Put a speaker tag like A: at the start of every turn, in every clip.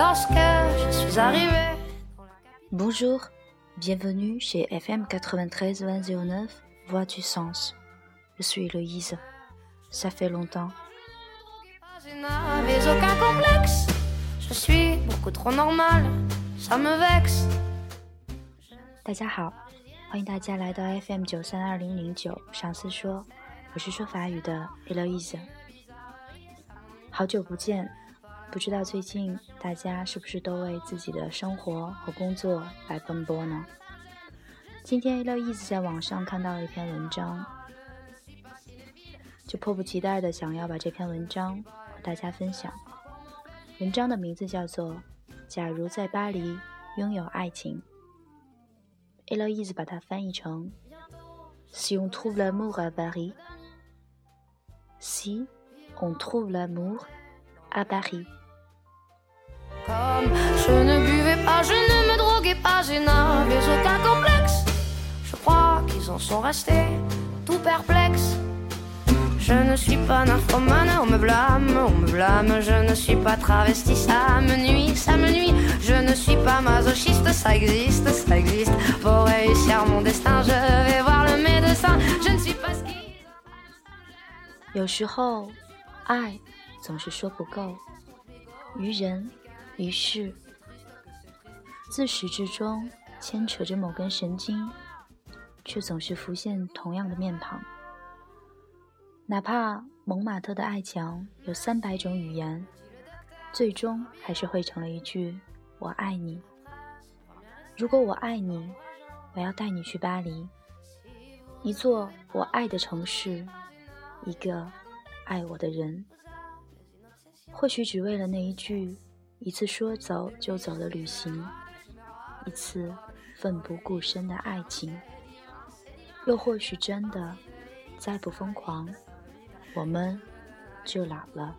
A: lorsque je suis arrivé.
B: Bonjour, bienvenue chez FM 93 2009 Voix du Sens. Je suis Héloïse. Ça fait longtemps.
A: Je n'avais aucun complexe. Je suis beaucoup trop normale. Ça me vexe.
B: 大家好，欢迎大家来到 FM 九三二零零九上司说，我是说法语的 Eloise。好久不见， 不知道最近大家是不是都为自己的生活和工作来奔波呢？今天 Eloise 在网上看到了一篇文章，就迫不及待的想要把这篇文章和大家分享。文章的名字叫做《假如在巴黎拥有爱情》。Eloise 把它翻译成 “Si on trouve l'amour à Paris”。Si on trouve l'amour à Paris.
A: Comme je ne buvais pas, je ne me droguais pas, je n'avais aucun complexe. Je crois qu'ils en sont restés tout perplexes. Je ne suis pas nymphomane, on me blâme, on me blâme. Je ne suis pas travesti, ça me nuit, ça me nuit. Je ne suis pas masochiste, ça existe, ça existe. Pour réussir mon destin, je vais voir le médecin. Je ne suis pas ce qui.
B: 有时候，爱总是说不够，于人， 于是，自始至终牵扯着某根神经，却总是浮现同样的面庞。哪怕蒙马特的爱墙有三百种语言，最终还是汇成了一句“我爱你”。如果我爱你，我要带你去巴黎，一座我爱的城市。一个爱我的人，或许只为了那一句一次说走就走的旅行，一次奋不顾身的爱情，又或许真的再不疯狂，我们就老了。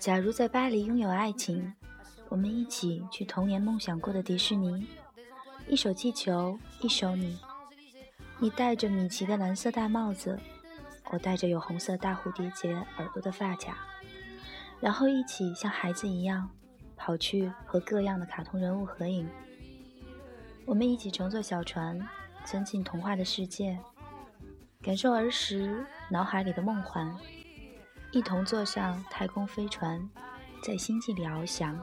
B: 假如在巴黎拥有爱情， 我们一起去童年梦想过的迪士尼。一手气球，一手你。你戴着米奇的蓝色大帽子，我戴着有红色大蝴蝶结耳朵的发卡，然后一起像孩子一样跑去和各样的卡通人物合影。我们一起乘坐小船，钻进童话的世界，感受儿时脑海里的梦幻。一同坐上太空飞船，在星际里翱翔，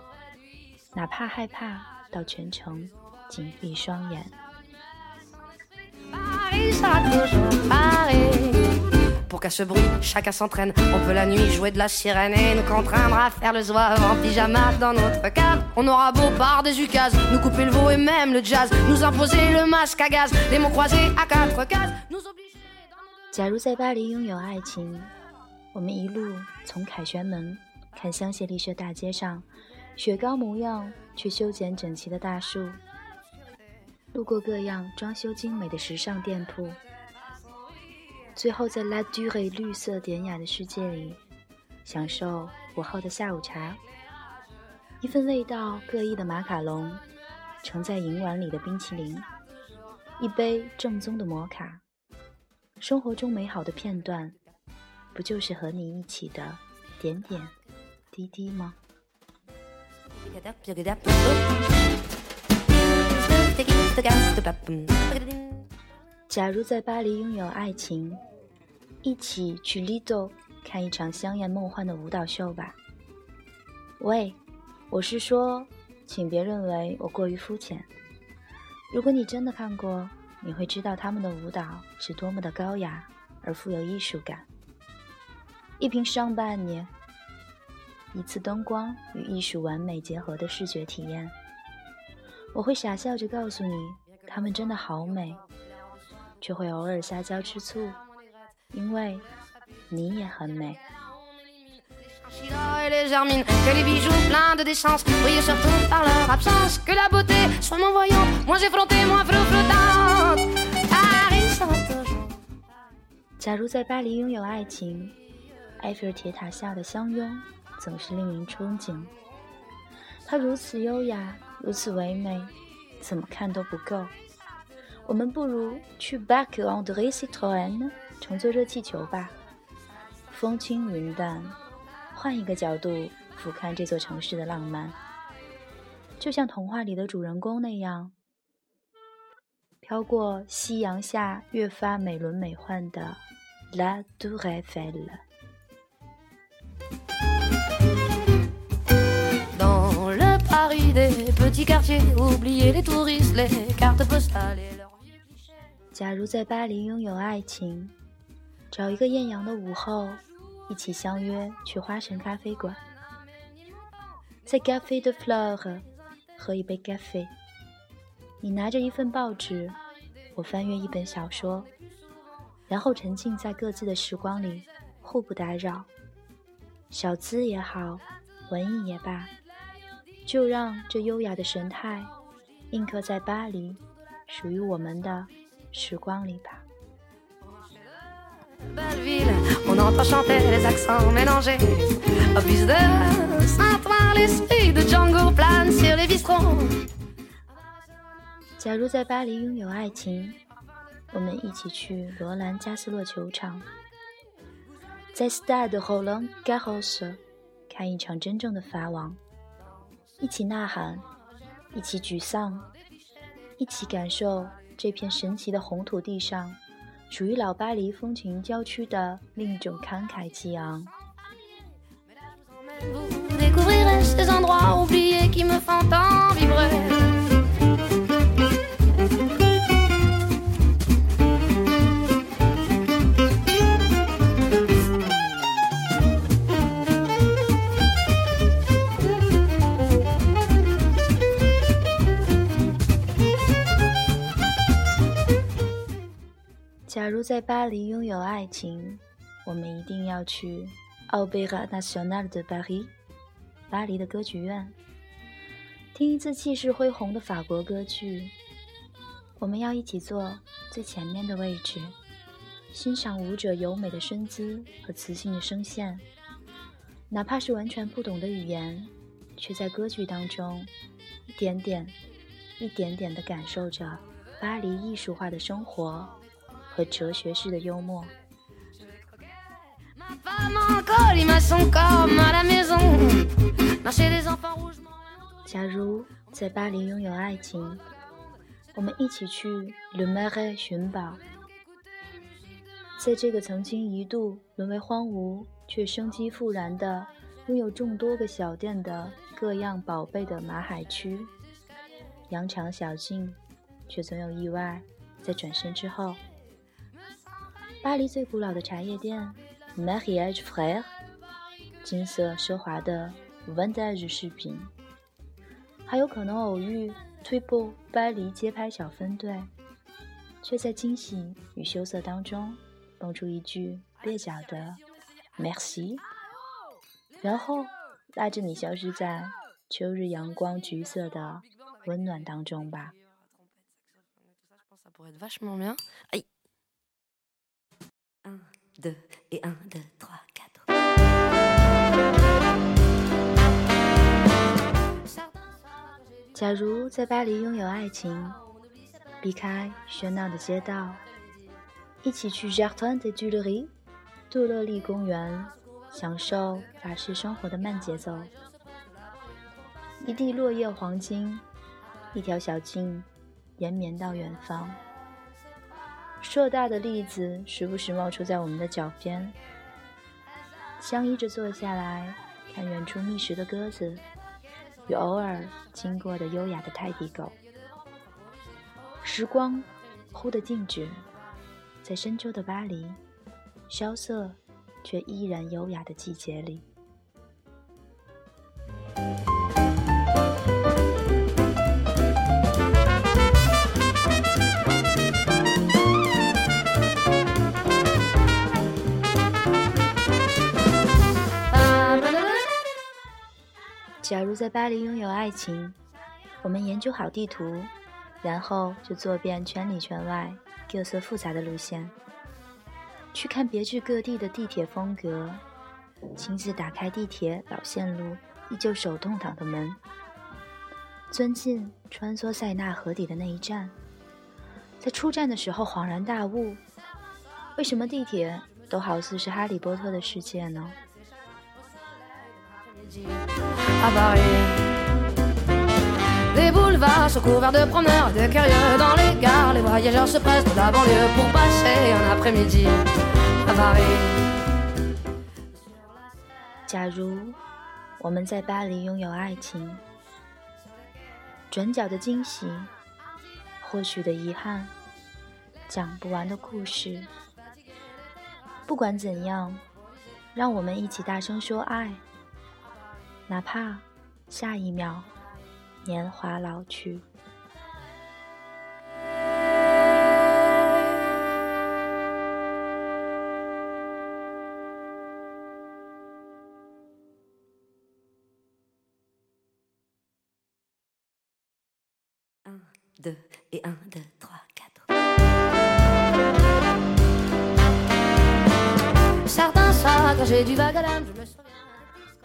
B: 哪怕害怕，到全程紧闭双眼。
A: Pour qu'à ce bruit, chacun s'entraîne. On peut la nuit jouer de la sirène et nous contraindre à faire le zouave en pyjama dans notre cave. On aura beau par des ukases, nous couper le veau et même le jazz, nous imposer le masque à gaz, les mots croisés à quatre cases, nous obliger.
B: 假如在巴黎拥有爱情。我们一路从凯旋门看香榭丽舍大街上 雪糕模样却修剪整齐的大树，路过各样装修精美的时尚店铺，最后在 La Durée 绿色典雅的世界里，享受午后的下午茶，一份味道各异的马卡龙，盛在银碗里的冰淇淋，一杯正宗的摩卡，生活中美好的片段。不就是和你一起的点点滴滴吗？假如在巴黎拥有爱情，一起去 Lido 看一场香艳梦幻的舞蹈秀吧。喂，我是说，请别认为我过于肤浅。如果你真的看过，你会知道他们的舞蹈是多么的高雅而富有艺术感。一瓶上半年，一次灯光与艺术完美结合的视觉体验。我会傻笑着告诉你，它们真的好美，却会偶尔撒娇吃醋，因为你也很美。假如在巴黎拥有爱情，埃菲尔铁塔下的相拥总是令人憧憬。它如此优雅，如此唯美，怎么看都不够。我们不如去 Back on the Citroën 乘坐热气球吧，风轻云淡，换一个角度俯瞰这座城市的浪漫，就像童话里的主人公那样，飘过夕阳下越发美轮美奂的。La Tour Eiffel. 假如在巴黎拥有爱情，找一个艳阳的午后，一起相约去花神咖啡馆，在 Café de Flore 喝一杯咖啡。你拿着一份报纸，我翻阅一本小说，然后沉浸在各自的时光里，互不打扰。小资也好，文艺也罢。就让这优雅的神态印刻在巴黎属于我们的时光里吧。假如在巴黎拥有爱情。我们一起去罗兰加斯洛球场，在 Stade Roland Garros 看一场真正的法网，一起呐喊，一起沮丧，一起感受这片神奇的红土地上属于老巴黎风情郊区的另一种慷慨激昂。在巴黎拥有爱情，我们一定要去奥贝拉纳小纳的巴黎，巴黎的歌剧院，听一次气势恢宏的法国歌剧。我们要一起坐最前面的位置，欣赏舞者优美的身姿和磁性的声线，哪怕是完全不懂的语言，却在歌剧当中一点点、一点点地感受着巴黎艺术化的生活。和哲学式的幽默。假如在巴黎拥有爱情，我们一起去 Le Marais 寻宝，在这个曾经一度沦为荒芜却生机复燃的、拥有众多个小店的各样宝贝的马海区，羊肠小径，却总有意外在转身之后。巴黎最古老的茶叶店，Mariage Frère，金色奢华的 Vantage 饰品，还有可能偶遇 t r i p l e 巴黎街拍小分队，却在惊喜与羞涩当中蹦出一句蹩脚的 Merci，然后拉着你消失在秋日阳光橘色的温暖当中吧。假如在巴黎拥有爱情，避开喧闹的街道，一起去 Jardin des Tuileries（ 杜乐丽公园），享受法式生活的慢节奏。一地落叶黄金，一条小径延绵到远方。硕大的栗子时不时冒出在我们的脚边，相依着坐下来看远处觅食的鸽子，与偶尔经过的优雅的泰迪狗。时光忽地静止，在深秋的巴黎，萧瑟却依然优雅的季节里。假如在巴黎拥有爱情，我们研究好地图，然后就坐遍圈里圈外、各色复杂的路线，去看别具各地的地铁风格，亲自打开地铁老线路依旧手动挡的门，钻进穿梭塞纳河底的那一站，在出站的时候恍然大悟：为什么地铁都好似是哈利波特的世界呢？假如我们在巴黎拥有爱情，转角的惊喜，或许的遗憾，讲不完的故事。不管怎样，让我们一起大声说爱。哪怕下一秒年华老去。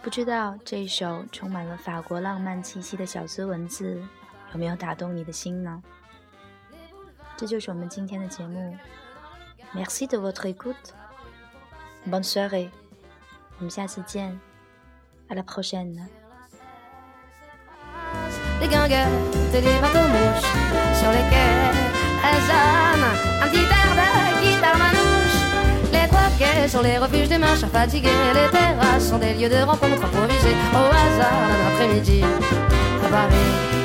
B: 不知道这一首充满了法国浪漫气息的小资文字有没有打动你的心呢？这就是我们今天的节目。Merci de votre écoute. Bonne soirée. 我们下次见。À la prochaine. Sont les refuges des marches fatigués. Les terrasses sont des lieux de rencontre improvisés au hasard d'un après-midi à Paris.